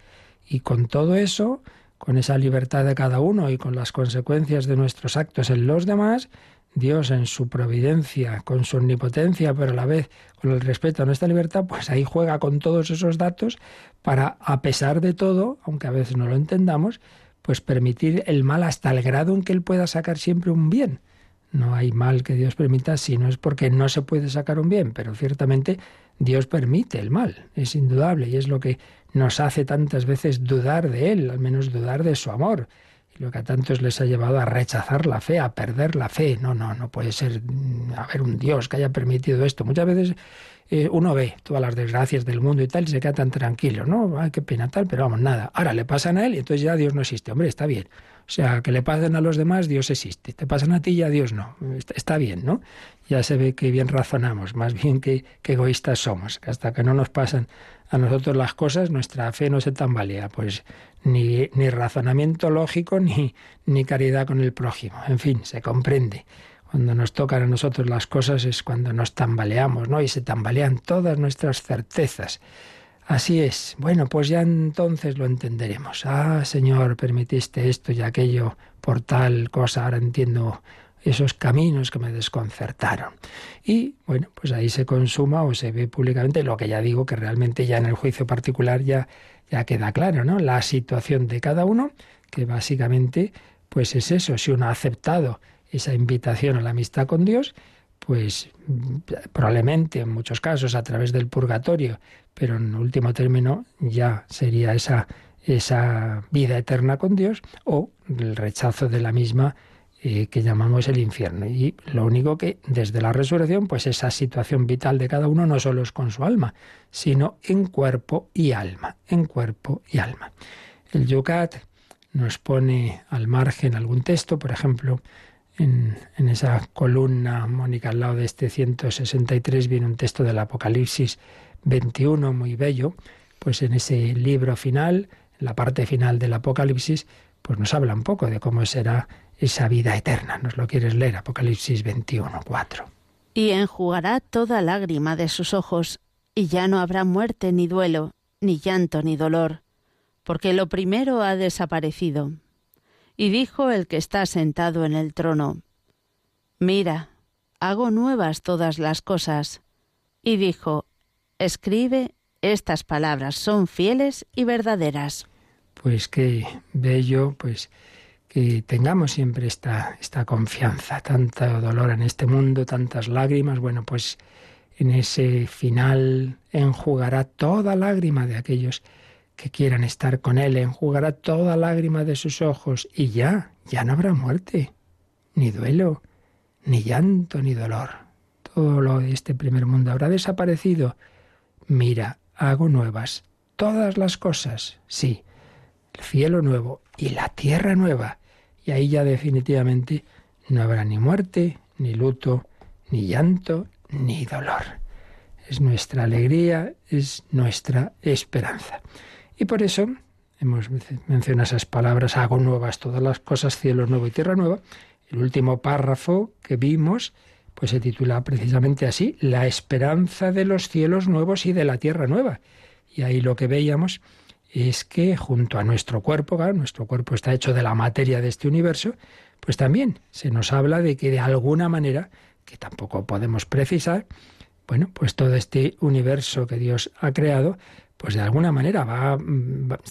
Y con todo eso, con esa libertad de cada uno y con las consecuencias de nuestros actos en los demás, Dios en su providencia, con su omnipotencia, pero a la vez con el respeto a nuestra libertad, pues ahí juega con todos esos datos para, a pesar de todo, aunque a veces no lo entendamos, pues permitir el mal hasta el grado en que Él pueda sacar siempre un bien. No hay mal que Dios permita si no es porque no se puede sacar un bien, pero ciertamente Dios permite el mal, es indudable, y es lo que nos hace tantas veces dudar de Él, al menos dudar de su amor, lo que a tantos les ha llevado a rechazar la fe, a perder la fe. No, no, no puede ser mm, haber un Dios que haya permitido esto. Muchas veces eh, uno ve todas las desgracias del mundo y tal y se queda tan tranquilo, ¿no? Ay, qué pena tal, pero vamos, nada. Ahora le pasan a él y entonces ya Dios no existe. Hombre, está bien. O sea, que le pasen a los demás, Dios existe. Te pasan a ti, ya Dios no. Está, bien, ¿no? Ya se ve que bien razonamos, más bien que, egoístas somos. Hasta que no nos pasan a nosotros las cosas, nuestra fe no se tambalea. Pues ni, ni razonamiento lógico, ni, ni caridad con el prójimo. En fin, se comprende. Cuando nos tocan a nosotros las cosas es cuando nos tambaleamos, ¿no? Y se tambalean todas nuestras certezas. Así es. Bueno, pues ya entonces lo entenderemos. Ah, Señor, permitiste esto y aquello por tal cosa. Ahora entiendo esos caminos que me desconcertaron. Y bueno, pues ahí se consuma o se ve públicamente lo que ya digo, que realmente ya en el juicio particular ya, ya queda claro, ¿no? La situación de cada uno, que básicamente pues es eso, si uno ha aceptado esa invitación a la amistad con Dios, pues probablemente en muchos casos a través del purgatorio, pero en último término ya sería esa, esa vida eterna con Dios o el rechazo de la misma eh, que llamamos el infierno. Y lo único que desde la resurrección, pues esa situación vital de cada uno no solo es con su alma, sino en cuerpo y alma, en cuerpo y alma. El Yucat nos pone al margen algún texto, por ejemplo, en, en, esa columna, Mónica, al lado de este 163 viene un texto del Apocalipsis 21 muy bello, pues en ese libro final, la parte final del Apocalipsis, pues nos habla un poco de cómo será esa vida eterna. ¿Nos lo quieres leer? Apocalipsis 21, 4. Y enjugará toda lágrima de sus ojos, y ya no habrá muerte ni duelo, ni llanto ni dolor, porque lo primero ha desaparecido. Y dijo el que está sentado en el trono, Mira, hago nuevas todas las cosas. Y dijo, Escribe, estas palabras son fieles y verdaderas. Pues qué bello, pues que tengamos siempre esta, esta confianza, tanto dolor en este mundo, tantas lágrimas, bueno, pues en ese final enjugará toda lágrima de aquellos que quieran estar con Él, enjugará toda lágrima de sus ojos y ya, ya no habrá muerte, ni duelo, ni llanto, ni dolor. Todo lo de este primer mundo habrá desaparecido. Mira, hago nuevas todas las cosas, sí, el cielo nuevo y la tierra nueva y ahí ya definitivamente no habrá ni muerte, ni luto, ni llanto, ni dolor. Es nuestra alegría, es nuestra esperanza. Y por eso hemos mencionado esas palabras, hago nuevas todas las cosas, cielo nuevo y tierra nueva. El último párrafo que vimos, pues se titula precisamente así, La esperanza de los cielos nuevos y de la tierra nueva. Y ahí lo que veíamos es que junto a nuestro cuerpo, nuestro cuerpo está hecho de la materia de este universo, pues también se nos habla de que de alguna manera, que tampoco podemos precisar, bueno, pues todo este universo que Dios ha creado, pues de alguna manera va,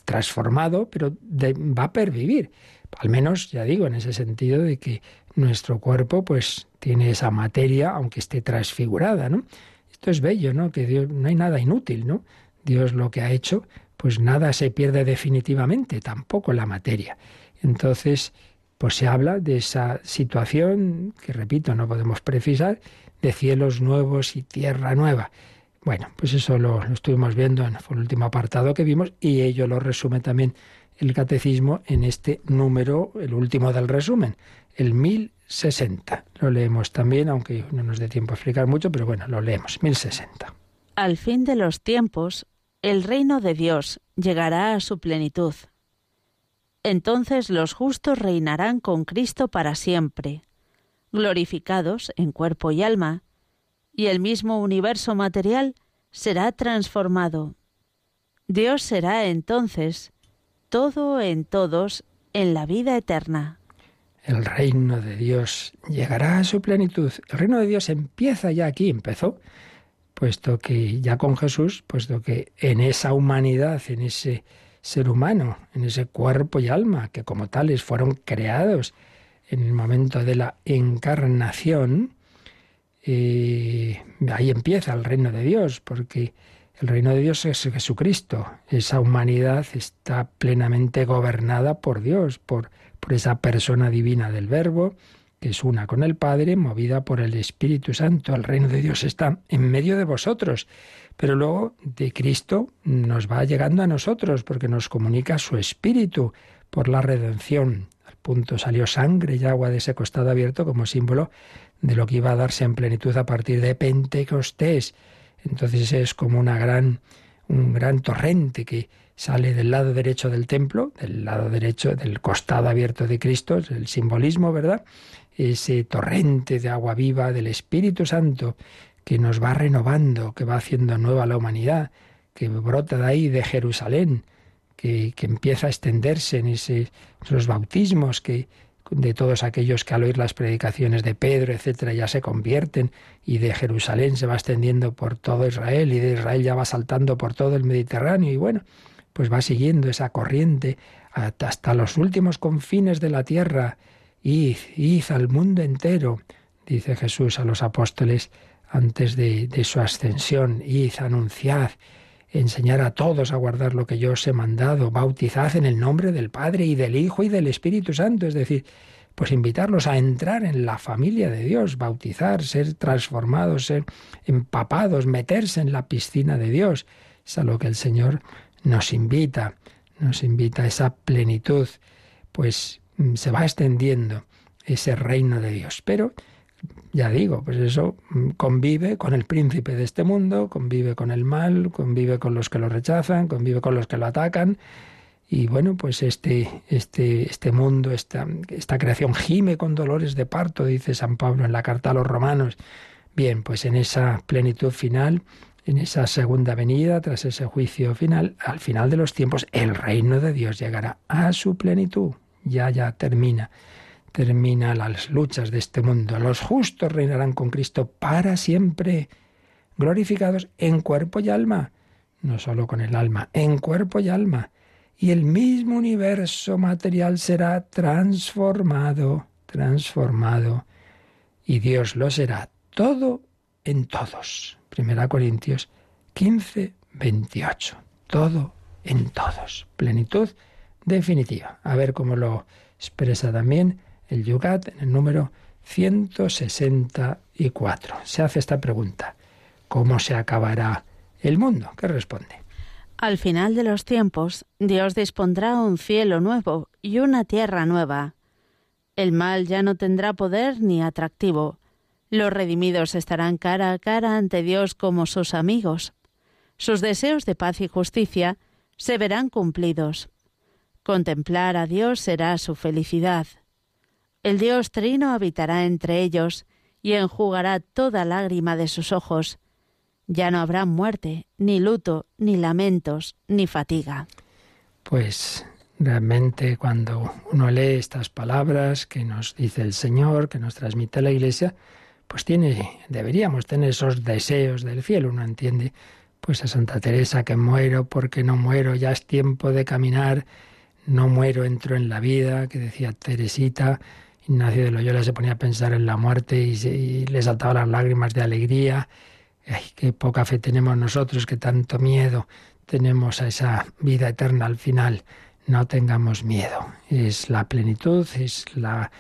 transformado, pero va a pervivir. Al menos, ya digo, en ese sentido de que nuestro cuerpo pues tiene esa materia, aunque esté transfigurada, ¿no? Esto es bello, ¿no? Que Dios, no hay nada inútil, ¿no? Dios lo que ha hecho, pues nada se pierde definitivamente, tampoco la materia. Entonces, pues se habla de esa situación, que repito, no podemos precisar, de cielos nuevos y tierra nueva. Bueno, pues eso lo, estuvimos viendo en el último apartado que vimos y ello lo resume también el catecismo en este número, el último del resumen, el 1060. Lo leemos también, aunque no nos dé tiempo a explicar mucho, pero bueno, lo leemos, 1060. Al fin de los tiempos, el reino de Dios llegará a su plenitud. Entonces los justos reinarán con Cristo para siempre, glorificados en cuerpo y alma, y el mismo universo material será transformado. Dios será entonces todo en todos en la vida eterna. El reino de Dios llegará a su plenitud. El reino de Dios empieza ya aquí, empezó puesto que ya con Jesús, puesto que en esa humanidad, en ese ser humano, en ese cuerpo y alma, que como tales fueron creados en el momento de la encarnación, eh, ahí empieza el reino de Dios, porque el reino de Dios es Jesucristo. Esa humanidad está plenamente gobernada por Dios, por, por esa persona divina del Verbo, que es una con el Padre, movida por el Espíritu Santo. El reino de Dios está en medio de vosotros, pero luego de Cristo nos va llegando a nosotros porque nos comunica su Espíritu por la redención. Al punto salió sangre y agua de ese costado abierto como símbolo de lo que iba a darse en plenitud a partir de Pentecostés. Entonces es como una gran, un gran torrente que sale del lado derecho del templo, del lado derecho del costado abierto de Cristo, es el simbolismo, ¿verdad? Ese torrente de agua viva del Espíritu Santo que nos va renovando, que va haciendo nueva la humanidad, que brota de ahí, de Jerusalén, que, empieza a extenderse en esos bautismos que de todos aquellos que al oír las predicaciones de Pedro, etcétera, ya se convierten y de Jerusalén se va extendiendo por todo Israel y de Israel ya va saltando por todo el Mediterráneo y bueno, pues va siguiendo esa corriente hasta los últimos confines de la tierra Id, id al mundo entero, dice Jesús a los apóstoles antes de, su ascensión. Id, anunciad, enseñar a todos a guardar lo que yo os he mandado, bautizad en el nombre del Padre y del Hijo y del Espíritu Santo. Es decir, pues invitarlos a entrar en la familia de Dios, bautizar, ser transformados, ser empapados, meterse en la piscina de Dios. Es a lo que el Señor nos invita, nos invita a esa plenitud, pues se va extendiendo ese reino de Dios. Pero, ya digo, pues eso mm, convive con el príncipe de este mundo, convive con el mal, convive con los que lo rechazan, convive con los que lo atacan. Y bueno, pues este, este, este mundo, esta, esta creación gime con dolores de parto, dice San Pablo en la carta a los romanos. Bien, pues en esa plenitud final, en esa segunda venida, tras ese juicio final, al final de los tiempos, el reino de Dios llegará a su plenitud. Ya, ya termina termina las luchas de este mundo. Los justos reinarán con Cristo para siempre, glorificados en cuerpo y alma, no solo con el alma, en cuerpo y alma. Y el mismo universo material será transformado, transformado, y Dios lo será todo en todos. Primera Corintios 15, 28. Todo en todos. Plenitud definitiva. A ver cómo lo expresa también el Yucat en el número 164. Se hace esta pregunta. ¿Cómo se acabará el mundo? ¿Qué responde? Al final de los tiempos, Dios dispondrá un cielo nuevo y una tierra nueva. El mal ya no tendrá poder ni atractivo. Los redimidos estarán cara a cara ante Dios como sus amigos. Sus deseos de paz y justicia se verán cumplidos. Contemplar a Dios será su felicidad. El Dios Trino habitará entre ellos y enjugará toda lágrima de sus ojos. Ya no habrá muerte, ni luto, ni lamentos, ni fatiga. Pues realmente cuando uno lee estas palabras que nos dice el Señor, que nos transmite la Iglesia, pues tiene, deberíamos tener esos deseos del cielo. Uno entiende, pues a Santa Teresa que muero porque no muero, ya es tiempo de caminar, no muero, entro en la vida, que decía Teresita, Ignacio de Loyola se ponía a pensar en la muerte y, le saltaban las lágrimas de alegría. Ay, qué poca fe tenemos nosotros, que tanto miedo tenemos a esa vida eterna al final. No tengamos miedo. Es la plenitud, es la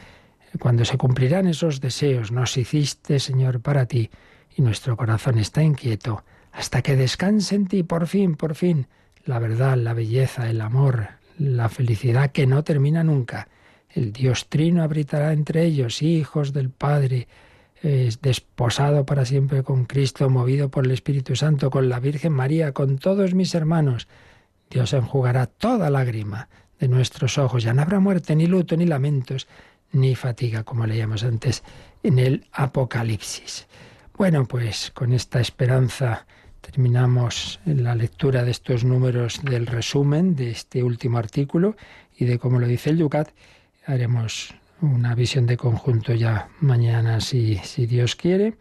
cuando se cumplirán esos deseos. Nos hiciste, Señor, para ti, y nuestro corazón está inquieto hasta que descanse en ti, por fin, por fin, la verdad, la belleza, el amor, la felicidad que no termina nunca el Dios Trino habitará entre ellos, hijos del Padre, es desposado para siempre con Cristo, movido por el Espíritu Santo, con la Virgen María, con todos mis hermanos. Dios enjugará toda lágrima de nuestros ojos. Ya no habrá muerte, ni luto, ni lamentos, ni fatiga, como leíamos antes en el Apocalipsis. Bueno, pues con esta esperanza terminamos la lectura de estos números del resumen de este último artículo y de cómo lo dice el Yucat haremos una visión de conjunto ya mañana si, si Dios quiere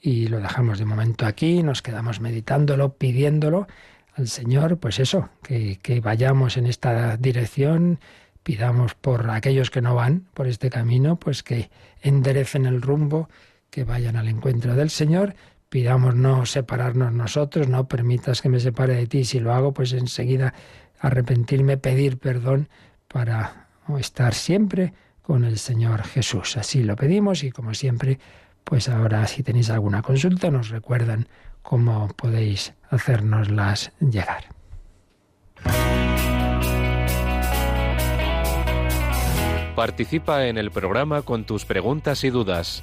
y lo dejamos de momento aquí, nos quedamos meditándolo, pidiéndolo al Señor, pues eso, que, que vayamos en esta dirección, pidamos por aquellos que no van por este camino, pues que enderecen el rumbo, que vayan al encuentro del Señor, pidamos no separarnos nosotros, no permitas que me separe de ti, si lo hago, pues enseguida arrepentirme, pedir perdón para estar siempre con el Señor Jesús. Así lo pedimos y como siempre, pues ahora si tenéis alguna consulta nos recuerdan cómo podéis hacernoslas llegar. Participa en el programa con tus preguntas y dudas.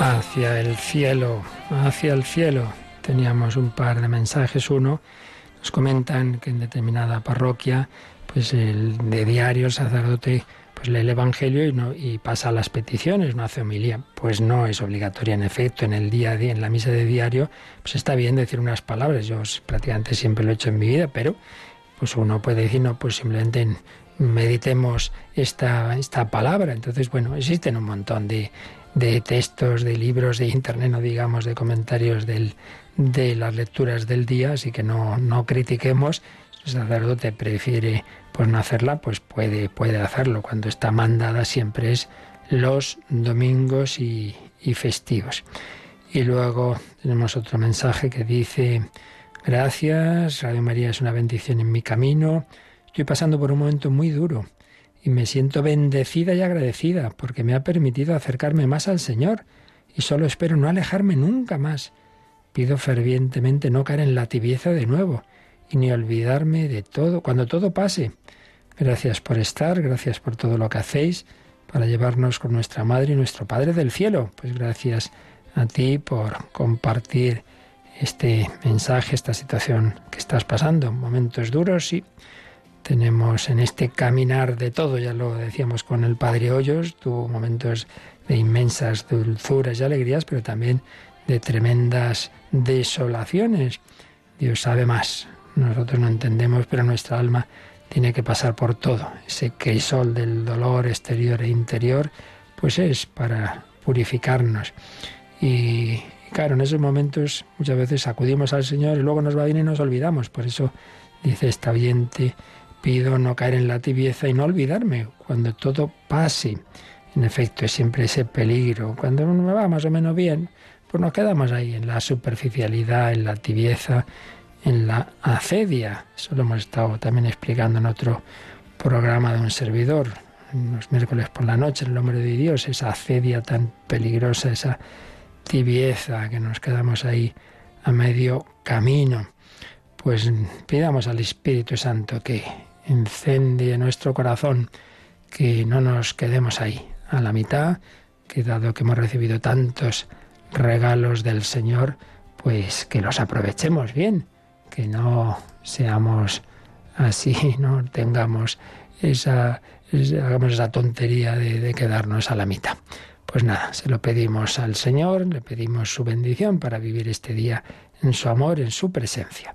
hacia el cielo, hacia el cielo. Teníamos un par de mensajes. Uno, nos comentan que en determinada parroquia, pues el de diario el sacerdote pues lee el Evangelio y, no, y pasa las peticiones, no hace homilía. Pues no es obligatoria, en efecto, en el día a día, en la misa de diario, pues está bien decir unas palabras. Yo prácticamente siempre lo he hecho en mi vida, pero pues uno puede decir, no, pues simplemente meditemos esta, esta palabra. Entonces, bueno, existen un montón de, de textos, de libros, de internet, no digamos, de comentarios del, de las lecturas del día, así que no, no critiquemos. Si el sacerdote prefiere pues no hacerla, pues puede, puede hacerlo. Cuando está mandada siempre es los domingos y, y festivos. Y luego tenemos otro mensaje que dice, gracias, Radio María es una bendición en mi camino. Estoy pasando por un momento muy duro y me siento bendecida y agradecida porque me ha permitido acercarme más al Señor y solo espero no alejarme nunca más. Pido fervientemente no caer en la tibieza de nuevo y ni olvidarme de todo cuando todo pase. Gracias por estar, gracias por todo lo que hacéis para llevarnos con nuestra Madre y nuestro Padre del cielo. Pues gracias a ti por compartir este mensaje, esta situación que estás pasando. Momentos duros y tenemos en este caminar de todo, ya lo decíamos con el Padre Hoyos, tuvo momentos de inmensas dulzuras y alegrías, pero también de tremendas desolaciones. Dios sabe más. Nosotros no entendemos, pero nuestra alma tiene que pasar por todo. Ese crisol del dolor exterior e interior, pues es para purificarnos. Y claro, en esos momentos muchas veces acudimos al Señor y luego nos va bien y nos olvidamos. Por eso dice esta oyente, Pido no caer en la tibieza y no olvidarme cuando todo pase. En efecto, es siempre ese peligro. Cuando uno me va más o menos bien, pues nos quedamos ahí en la superficialidad, en la tibieza, en la acedia. Eso lo hemos estado también explicando en otro programa de un servidor, los miércoles por la noche, el nombre de Dios, esa acedia tan peligrosa, esa tibieza que nos quedamos ahí a medio camino. Pues pidamos al Espíritu Santo que encendie nuestro corazón, que no nos quedemos ahí a la mitad, que dado que hemos recibido tantos regalos del Señor, pues que los aprovechemos bien, que no seamos así, no tengamos esa, hagamos esa tontería de quedarnos a la mitad. Pues nada, se lo pedimos al Señor, le pedimos su bendición para vivir este día en su amor, en su presencia.